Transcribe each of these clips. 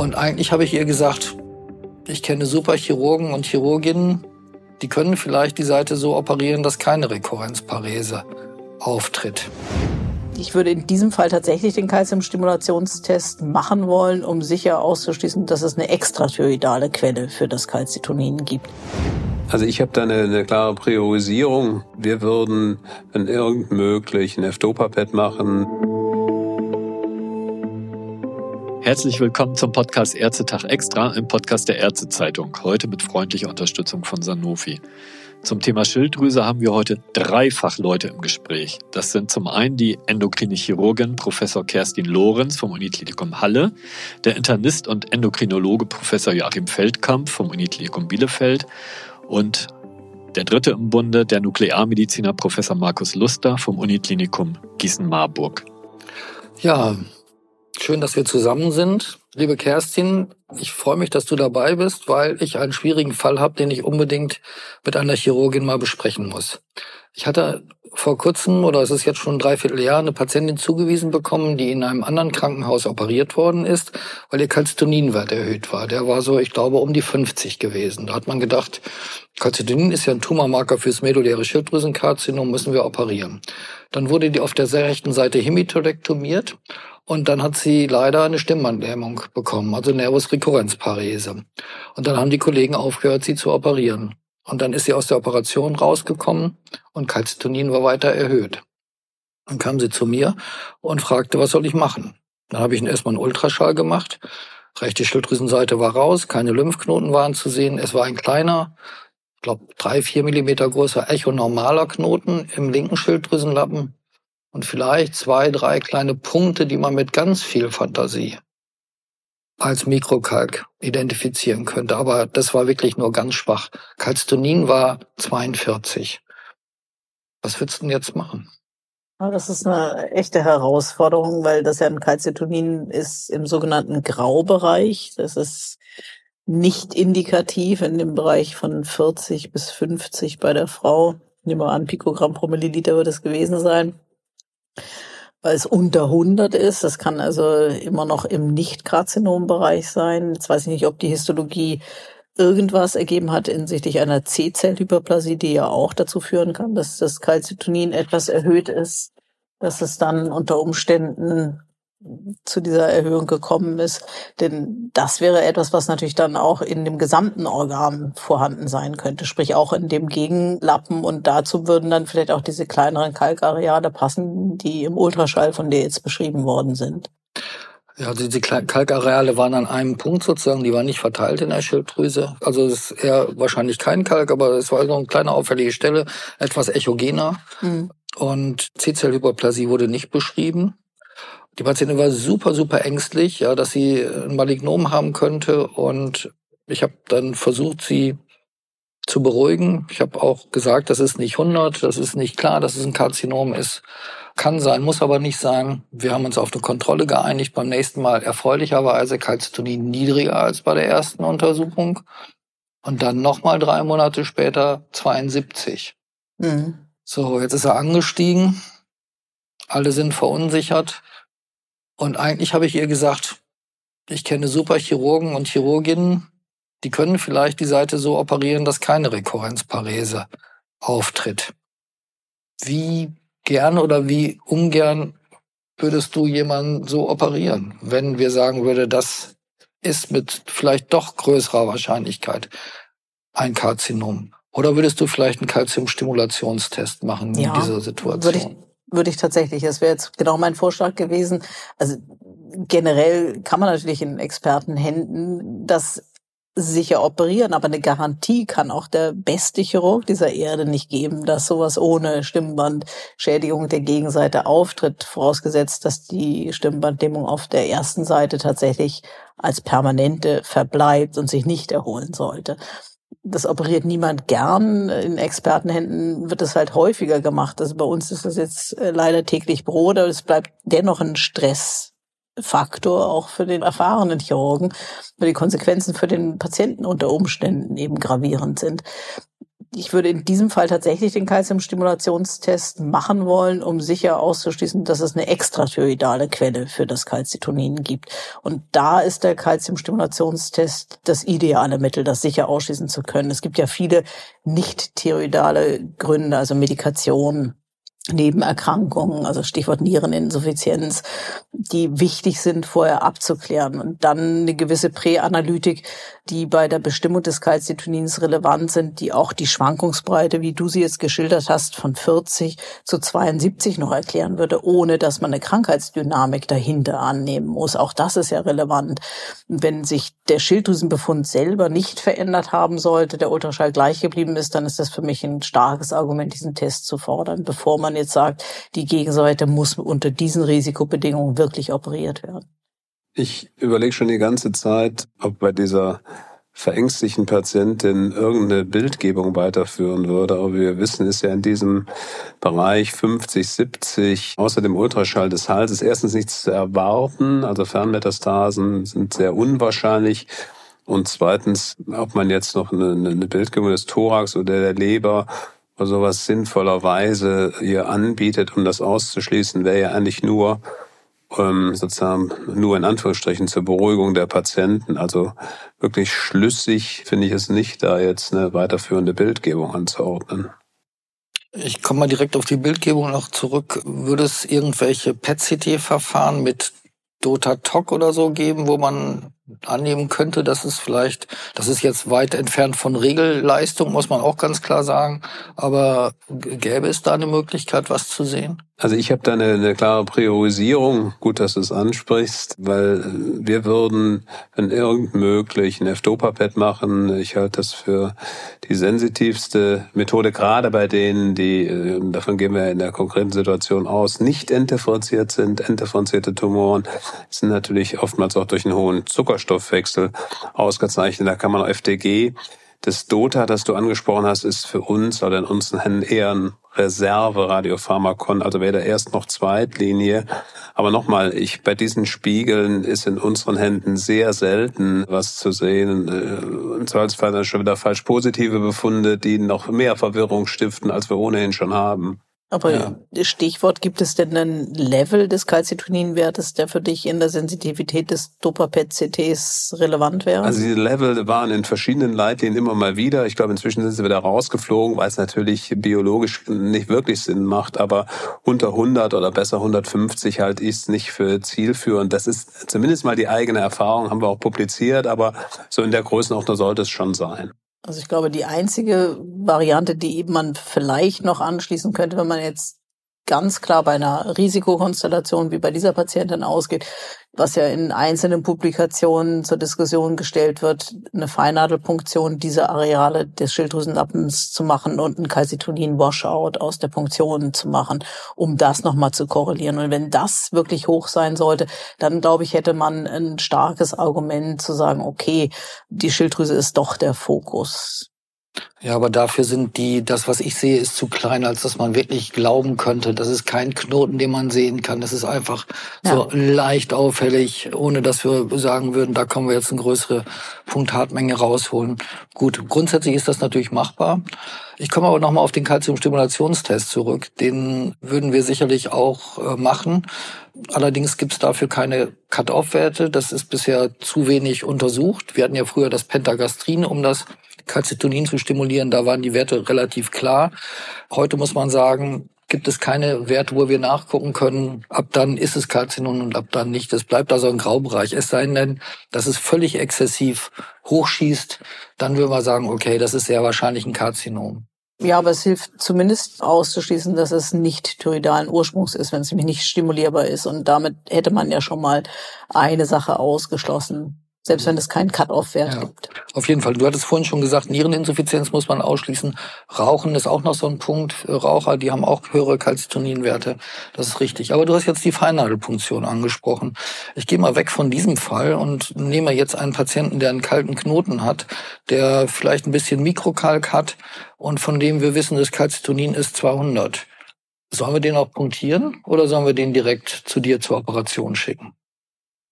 Und eigentlich habe ich ihr gesagt, ich kenne super Chirurgen und Chirurginnen, die können vielleicht die Seite so operieren, dass keine Rekurrenzparese auftritt. Ich würde in diesem Fall tatsächlich den Calciumstimulationstest machen wollen, um sicher auszuschließen, dass es eine extrathyroidale Quelle für das Calcitonin gibt. Also ich habe da eine, eine, klare Priorisierung. Wir würden, wenn irgend möglich, ein F-Dopapet machen. Herzlich willkommen zum Podcast Ärztetag Extra, im Podcast der Ärztezeitung. Heute mit freundlicher Unterstützung von Sanofi. Zum Thema Schilddrüse haben wir heute dreifach Leute im Gespräch. Das sind zum einen die endokrine Chirurgin Professor Kerstin Lorenz vom Uniklinikum Halle, der Internist und Endokrinologe Professor Joachim Feldkamp vom Uniklinikum Bielefeld und der dritte im Bunde, der Nuklearmediziner Professor Markus Luster vom Uniklinikum Gießen-Marburg. Ja, Schön, dass wir zusammen sind. Liebe Kerstin, ich freue mich, dass du dabei bist, weil ich einen schwierigen Fall habe, den ich unbedingt mit einer Chirurgin mal besprechen muss. Ich hatte vor kurzem, oder es ist jetzt schon ein Dreivierteljahr, eine Patientin zugewiesen bekommen, die in einem anderen Krankenhaus operiert worden ist, weil ihr Calcitoninwert erhöht war. Der war so, ich glaube, um die 50 gewesen. Da hat man gedacht, Calcitonin ist ja ein Tumormarker fürs medulläre Schilddrüsenkarzinom, müssen wir operieren. Dann wurde die auf der sehr rechten Seite hemitorektomiert und dann hat sie leider eine Stimmbandlähmung bekommen, also Nervus recurrens Parese. Und dann haben die Kollegen aufgehört, sie zu operieren. Und dann ist sie aus der Operation rausgekommen und Calcitonin war weiter erhöht. Dann kam sie zu mir und fragte, was soll ich machen? Dann habe ich erstmal einen Ultraschall gemacht. Rechte Schilddrüsenseite war raus, keine Lymphknoten waren zu sehen. Es war ein kleiner, ich glaube drei, vier Millimeter großer echonormaler Knoten im linken Schilddrüsenlappen und vielleicht zwei, drei kleine Punkte, die man mit ganz viel Fantasie als Mikrokalk identifizieren könnte. Aber das war wirklich nur ganz schwach. Calcitonin war 42. Was würdest du denn jetzt machen? Das ist eine echte Herausforderung, weil das ja ein Calcitonin ist im sogenannten Graubereich. Das ist nicht indikativ in dem Bereich von 40 bis 50 bei der Frau. Nehmen wir an, Pikogramm pro Milliliter wird es gewesen sein weil es unter 100 ist. Das kann also immer noch im Nicht-Karzinom-Bereich sein. Jetzt weiß ich nicht, ob die Histologie irgendwas ergeben hat hinsichtlich einer C-Zellhyperplasie, die ja auch dazu führen kann, dass das Calcitonin etwas erhöht ist, dass es dann unter Umständen zu dieser Erhöhung gekommen ist. Denn das wäre etwas, was natürlich dann auch in dem gesamten Organ vorhanden sein könnte, sprich auch in dem Gegenlappen. Und dazu würden dann vielleicht auch diese kleineren Kalkareale passen, die im Ultraschall von dir jetzt beschrieben worden sind. Ja, also diese Kalkareale waren an einem Punkt sozusagen, die waren nicht verteilt in der Schilddrüse. Also es ist eher wahrscheinlich kein Kalk, aber es war so eine kleine auffällige Stelle, etwas echogener. Mhm. Und C-Zellhyperplasie wurde nicht beschrieben. Die Patientin war super, super ängstlich, ja, dass sie ein Malignom haben könnte. Und ich habe dann versucht, sie zu beruhigen. Ich habe auch gesagt, das ist nicht 100, das ist nicht klar, dass es ein Karzinom ist. Kann sein, muss aber nicht sein. Wir haben uns auf eine Kontrolle geeinigt. Beim nächsten Mal erfreulicherweise Calcitonin niedriger als bei der ersten Untersuchung. Und dann nochmal drei Monate später 72. Mhm. So, jetzt ist er angestiegen. Alle sind verunsichert. Und eigentlich habe ich ihr gesagt, ich kenne super Chirurgen und Chirurginnen, die können vielleicht die Seite so operieren, dass keine Rekurrenzparese auftritt. Wie gern oder wie ungern würdest du jemanden so operieren, wenn wir sagen würde, das ist mit vielleicht doch größerer Wahrscheinlichkeit ein Karzinom? Oder würdest du vielleicht einen Calciumstimulationstest machen ja, in dieser Situation? würde ich tatsächlich. Das wäre jetzt genau mein Vorschlag gewesen. Also generell kann man natürlich in Expertenhänden das sicher operieren, aber eine Garantie kann auch der beste Chirurg dieser Erde nicht geben, dass sowas ohne Stimmbandschädigung der Gegenseite auftritt, vorausgesetzt, dass die Stimmbandlähmung auf der ersten Seite tatsächlich als permanente verbleibt und sich nicht erholen sollte das operiert niemand gern. In Expertenhänden wird es halt häufiger gemacht. Also bei uns ist das jetzt äh, leider täglich Brot, aber es bleibt dennoch ein Stressfaktor auch für den erfahrenen Chirurgen, weil die Konsequenzen für den Patienten unter Umständen eben gravierend sind. Ich würde in diesem Fall tatsächlich den Calciumstimulationstest machen wollen, um sicher auszuschließen, dass es eine extrathyroidale Quelle für das Calcitonin gibt. Und da ist der Calciumstimulationstest das ideale Mittel, das sicher ausschließen zu können. Es gibt ja viele nicht thyroidale Gründe, also Medikation, Nebenerkrankungen, also Stichwort Niereninsuffizienz, die wichtig sind, vorher abzuklären. Und dann eine gewisse Präanalytik, die bei der Bestimmung des Calcitonins relevant sind, die auch die Schwankungsbreite, wie du sie jetzt geschildert hast, von 40 zu 72 noch erklären würde, ohne dass man eine Krankheitsdynamik dahinter annehmen muss. Auch das ist ja relevant. Wenn sich der Schilddrüsenbefund selber nicht verändert haben sollte, der Ultraschall gleich geblieben ist, dann ist das für mich ein starkes Argument, diesen Test zu fordern, bevor man jetzt sagt, die Gegenseite muss unter diesen Risikobedingungen wirklich operiert werden. Ich überlege schon die ganze Zeit, ob bei dieser verängstigten Patientin irgendeine Bildgebung weiterführen würde. Aber wir wissen, ist ja in diesem Bereich 50, 70 außer dem Ultraschall des Halses erstens nichts zu erwarten. Also Fernmetastasen sind sehr unwahrscheinlich. Und zweitens, ob man jetzt noch eine, eine Bildgebung des Thorax oder der Leber sowas sinnvollerweise hier anbietet, um das auszuschließen, wäre ja eigentlich nur ähm, sozusagen nur in Anführungsstrichen zur Beruhigung der Patienten. Also wirklich schlüssig finde ich es nicht, da jetzt eine weiterführende Bildgebung anzuordnen. Ich komme mal direkt auf die Bildgebung noch zurück. Würde es irgendwelche PET-CT-Verfahren mit Dota-Toc oder so geben, wo man annehmen könnte, dass es vielleicht, das ist jetzt weit entfernt von Regelleistung, muss man auch ganz klar sagen, aber gäbe es da eine Möglichkeit, was zu sehen? Also ich habe da eine, eine klare Priorisierung. Gut, dass du es ansprichst, weil wir würden, wenn irgend möglich, ein F-Dopa-Pad machen. Ich halte das für die sensitivste Methode, gerade bei denen, die, äh, davon gehen wir in der konkreten Situation aus, nicht entdifferenziert sind. Entdifferenzierte Tumoren sind natürlich oftmals auch durch einen hohen Zuckerstoffwechsel ausgezeichnet. Da kann man auch FDG das DOTA, das du angesprochen hast, ist für uns oder in unseren Händen eher ein Reserve-Radiopharmakon, also weder erst noch Zweitlinie. Aber nochmal, ich, bei diesen Spiegeln ist in unseren Händen sehr selten was zu sehen. Äh, Im Zweifelsfall dann schon wieder falsch positive Befunde, die noch mehr Verwirrung stiften, als wir ohnehin schon haben. Aber ja. Stichwort, gibt es denn ein Level des Calcitoninwertes, der für dich in der Sensitivität des Dopa-PET-CTs relevant wäre? Also diese Level waren in verschiedenen Leitlinien immer mal wieder. Ich glaube, inzwischen sind sie wieder rausgeflogen, weil es natürlich biologisch nicht wirklich Sinn macht. Aber unter 100 oder besser 150 halte ich es nicht für zielführend. Das ist zumindest mal die eigene Erfahrung, haben wir auch publiziert. Aber so in der Größenordnung sollte es schon sein. Also ich glaube, die einzige Variante, die eben man vielleicht noch anschließen könnte, wenn man jetzt ganz klar bei einer Risikokonstellation wie bei dieser Patientin ausgeht, was ja in einzelnen Publikationen zur Diskussion gestellt wird, eine Feinnadelpunktion dieser Areale des Schilddrüsenlappens zu machen und ein Calcitonin-Washout aus der Punktion zu machen, um das nochmal zu korrelieren. Und wenn das wirklich hoch sein sollte, dann glaube ich, hätte man ein starkes Argument zu sagen, okay, die Schilddrüse ist doch der Fokus. Ja, aber dafür sind die, das, was ich sehe, ist zu klein, als dass man wirklich glauben könnte. Das ist kein Knoten, den man sehen kann. Das ist einfach ja. so leicht auffällig, ohne dass wir sagen würden, da können wir jetzt eine größere Punkthartmenge rausholen. Gut, grundsätzlich ist das natürlich machbar. Ich komme aber nochmal auf den Calciumstimulationstest zurück. Den würden wir sicherlich auch äh, machen. Allerdings gibt es dafür keine Cut-off-Werte. Das ist bisher zu wenig untersucht. Wir hatten ja früher das Pentagastrin, um das Calcitonin zu stimulieren. Da waren die Werte relativ klar. Heute muss man sagen, gibt es keine Werte, wo wir nachgucken können, ab dann ist es Calcinon und ab dann nicht. Es bleibt also ein Graubereich. Es sei denn, dass es völlig exzessiv hochschießt, dann würden wir sagen, okay, das ist sehr wahrscheinlich ein Karzinom. Ja, aber es hilft zumindest auszuschließen, dass es nicht thyroidalen Ursprungs ist, wenn es nämlich nicht stimulierbar ist. Und damit hätte man ja schon mal eine Sache ausgeschlossen. Selbst wenn es keinen Cut-off-Wert ja, gibt. Auf jeden Fall. Du hattest vorhin schon gesagt, Niereninsuffizienz muss man ausschließen. Rauchen ist auch noch so ein Punkt. Raucher, die haben auch höhere Calcitoninwerte. Das ist richtig. Aber du hast jetzt die Feinnadelpunktion angesprochen. Ich gehe mal weg von diesem Fall und nehme jetzt einen Patienten, der einen kalten Knoten hat, der vielleicht ein bisschen Mikrokalk hat und von dem wir wissen, das Calcitonin ist 200. Sollen wir den auch punktieren oder sollen wir den direkt zu dir zur Operation schicken?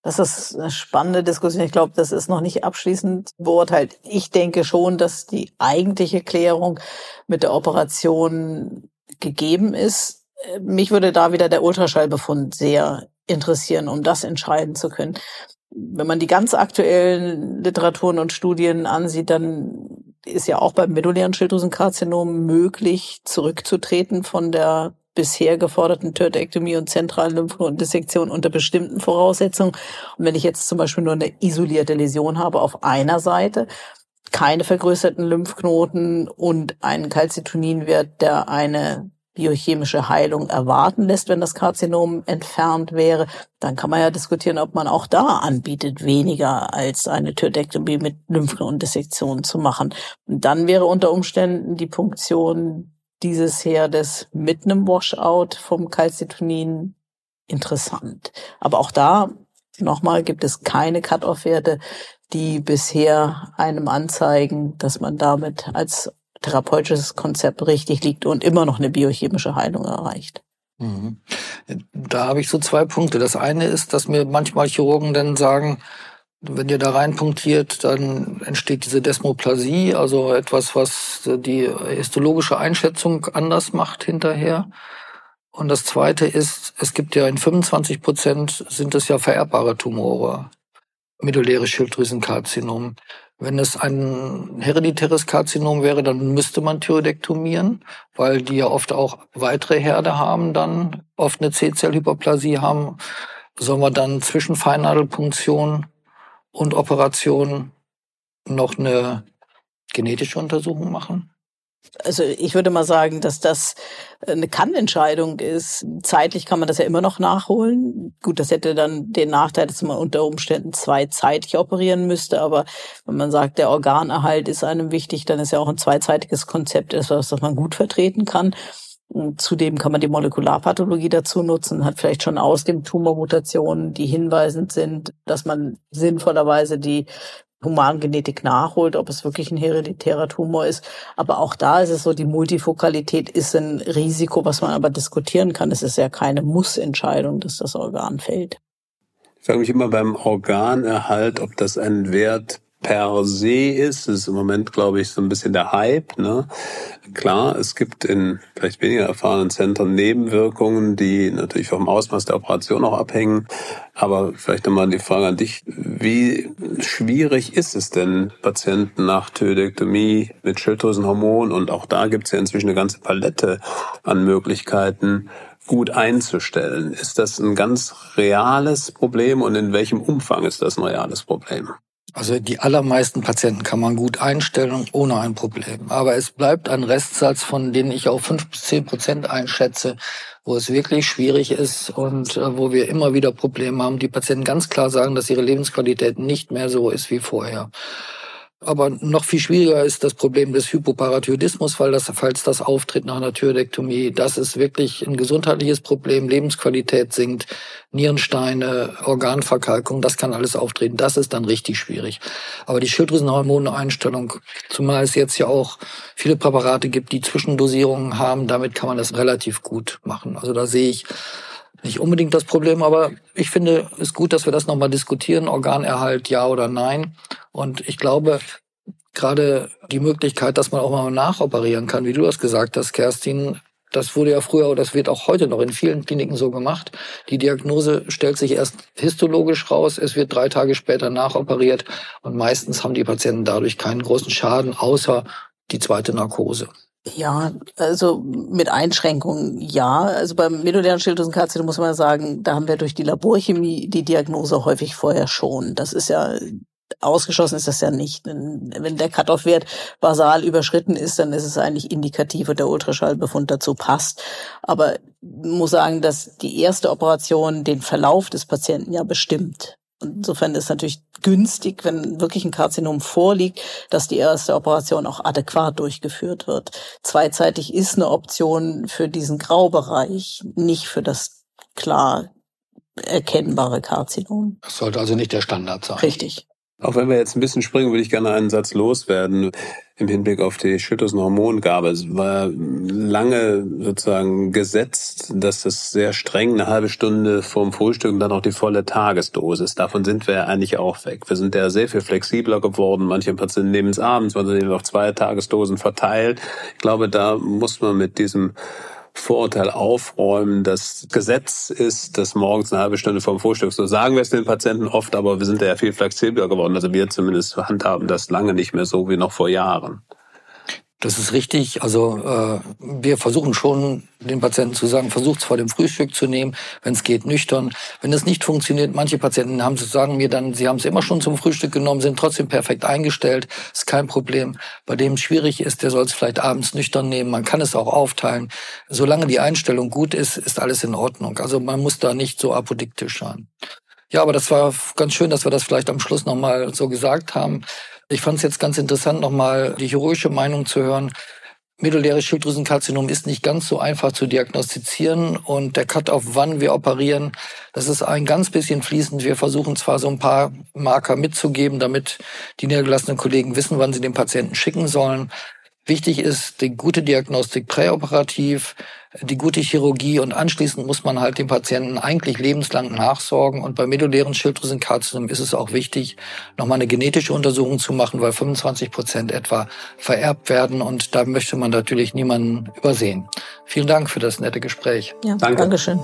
Das ist eine spannende Diskussion. Ich glaube, das ist noch nicht abschließend beurteilt. Ich denke schon, dass die eigentliche Klärung mit der Operation gegeben ist. Mich würde da wieder der Ultraschallbefund sehr interessieren, um das entscheiden zu können. Wenn man die ganz aktuellen Literaturen und Studien ansieht, dann ist ja auch beim medullären Schilddrüsenkarzinom möglich, zurückzutreten von der bisher geforderten Tötektomie und zentralen Lymphknotendissektion unter bestimmten Voraussetzungen. Und wenn ich jetzt zum Beispiel nur eine isolierte Läsion habe auf einer Seite, keine vergrößerten Lymphknoten und einen Calcitoninwert, der eine biochemische Heilung erwarten lässt, wenn das Karzinom entfernt wäre, dann kann man ja diskutieren, ob man auch da anbietet, weniger als eine Tötektomie mit Lymphknotendissektion zu machen. Und dann wäre unter Umständen die Punktion dieses Herdes mit einem Washout vom Calcitonin interessant. Aber auch da nochmal gibt es keine Cut-off-Werte, die bisher einem anzeigen, dass man damit als therapeutisches Konzept richtig liegt und immer noch eine biochemische Heilung erreicht. Mhm. Da habe ich so zwei Punkte. Das eine ist, dass mir manchmal Chirurgen dann sagen, wenn ihr da reinpunktiert, dann entsteht diese Desmoplasie, also etwas, was die histologische Einschätzung anders macht hinterher. Und das zweite ist, es gibt ja in 25 Prozent sind es ja vererbbare Tumore, medulläre Schilddrüsenkarzinom. Wenn es ein hereditäres Karzinom wäre, dann müsste man Thyroidektomieren, weil die ja oft auch weitere Herde haben, dann oft eine C-Zellhyperplasie haben. Sollen wir dann zwischen Feinnadelpunktion und Operation noch eine genetische Untersuchung machen? Also ich würde mal sagen, dass das eine Kannentscheidung ist. Zeitlich kann man das ja immer noch nachholen. Gut, das hätte dann den Nachteil, dass man unter Umständen zweizeitig operieren müsste. Aber wenn man sagt, der Organerhalt ist einem wichtig, dann ist ja auch ein zweizeitiges Konzept etwas, das man gut vertreten kann. Zudem kann man die Molekularpathologie dazu nutzen, hat vielleicht schon aus dem Tumor Mutationen, die hinweisend sind, dass man sinnvollerweise die Humangenetik nachholt, ob es wirklich ein hereditärer Tumor ist. Aber auch da ist es so, die Multifokalität ist ein Risiko, was man aber diskutieren kann. Es ist ja keine Mussentscheidung, dass das Organ fällt. Ich frage mich immer beim Organerhalt, ob das ein Wert per se ist. Das ist im Moment, glaube ich, so ein bisschen der Hype. Ne? Klar, es gibt in vielleicht weniger erfahrenen Zentren Nebenwirkungen, die natürlich vom Ausmaß der Operation auch abhängen. Aber vielleicht nochmal die Frage an dich. Wie schwierig ist es denn, Patienten nach Thyroidektomie mit Schilddrüsenhormon und auch da gibt es ja inzwischen eine ganze Palette an Möglichkeiten, gut einzustellen. Ist das ein ganz reales Problem und in welchem Umfang ist das ein reales Problem? Also die allermeisten Patienten kann man gut einstellen ohne ein Problem. Aber es bleibt ein Restsatz, von denen ich auch fünf bis zehn Prozent einschätze, wo es wirklich schwierig ist und äh, wo wir immer wieder Probleme haben. Die Patienten ganz klar sagen, dass ihre Lebensqualität nicht mehr so ist wie vorher. Aber noch viel schwieriger ist das Problem des Hypoparathyroidismus, weil das, falls das auftritt nach einer Thyroidektomie, das ist wirklich ein gesundheitliches Problem. Lebensqualität sinkt, Nierensteine, Organverkalkung, das kann alles auftreten. Das ist dann richtig schwierig. Aber die Schilddrüsenhormoneinstellung, zumal es jetzt ja auch viele Präparate gibt, die Zwischendosierungen haben, damit kann man das relativ gut machen. Also da sehe ich nicht unbedingt das Problem, aber ich finde es gut, dass wir das nochmal diskutieren. Organerhalt, ja oder nein. Und ich glaube, gerade die Möglichkeit, dass man auch mal nachoperieren kann, wie du das gesagt hast, Kerstin, das wurde ja früher, oder das wird auch heute noch in vielen Kliniken so gemacht. Die Diagnose stellt sich erst histologisch raus, es wird drei Tage später nachoperiert und meistens haben die Patienten dadurch keinen großen Schaden, außer die zweite Narkose. Ja, also mit Einschränkungen ja. Also beim medullären Schilddrüsenkarzinom muss man sagen, da haben wir durch die Laborchemie die Diagnose häufig vorher schon. Das ist ja ausgeschlossen ist das ja nicht. Wenn der Cut-off-Wert basal überschritten ist, dann ist es eigentlich indikativ und der Ultraschallbefund dazu passt. Aber muss sagen, dass die erste Operation den Verlauf des Patienten ja bestimmt. Insofern ist es natürlich günstig, wenn wirklich ein Karzinom vorliegt, dass die erste Operation auch adäquat durchgeführt wird. Zweizeitig ist eine Option für diesen Graubereich, nicht für das klar erkennbare Karzinom. Das sollte also nicht der Standard sein. Richtig. Auch wenn wir jetzt ein bisschen springen, würde ich gerne einen Satz loswerden im Hinblick auf die Schilddrüsenhormongabe. Es war lange sozusagen gesetzt, dass es sehr streng eine halbe Stunde vorm Frühstück und dann auch die volle Tagesdosis. Davon sind wir eigentlich auch weg. Wir sind ja sehr viel flexibler geworden. Manche Patienten nehmen es abends, manche nehmen auf zwei Tagesdosen verteilt. Ich glaube, da muss man mit diesem Vorurteil aufräumen. Das Gesetz ist, dass morgens eine halbe Stunde vorm Frühstück, so sagen wir es den Patienten oft, aber wir sind ja viel flexibler geworden. Also wir zumindest handhaben das lange nicht mehr so wie noch vor Jahren. Das ist richtig. Also äh, wir versuchen schon den Patienten zu sagen, versucht es vor dem Frühstück zu nehmen, wenn es geht, nüchtern. Wenn es nicht funktioniert, manche Patienten haben sagen mir dann, sie haben es immer schon zum Frühstück genommen, sind trotzdem perfekt eingestellt, ist kein Problem. Bei dem es schwierig ist, der soll es vielleicht abends nüchtern nehmen. Man kann es auch aufteilen. Solange die Einstellung gut ist, ist alles in Ordnung. Also man muss da nicht so apodiktisch sein. Ja, aber das war ganz schön, dass wir das vielleicht am Schluss nochmal so gesagt haben. Ich fand es jetzt ganz interessant, nochmal die chirurgische Meinung zu hören. Medulläres Schilddrüsenkarzinom ist nicht ganz so einfach zu diagnostizieren und der Cut auf wann wir operieren, das ist ein ganz bisschen fließend. Wir versuchen zwar so ein paar Marker mitzugeben, damit die niedergelassenen Kollegen wissen, wann sie den Patienten schicken sollen. Wichtig ist die gute Diagnostik präoperativ, die gute Chirurgie und anschließend muss man halt dem Patienten eigentlich lebenslang nachsorgen. Und bei medullären Schilddrüsenkarzinom ist es auch wichtig, nochmal eine genetische Untersuchung zu machen, weil 25 Prozent etwa vererbt werden und da möchte man natürlich niemanden übersehen. Vielen Dank für das nette Gespräch. Ja, Danke. Dankeschön.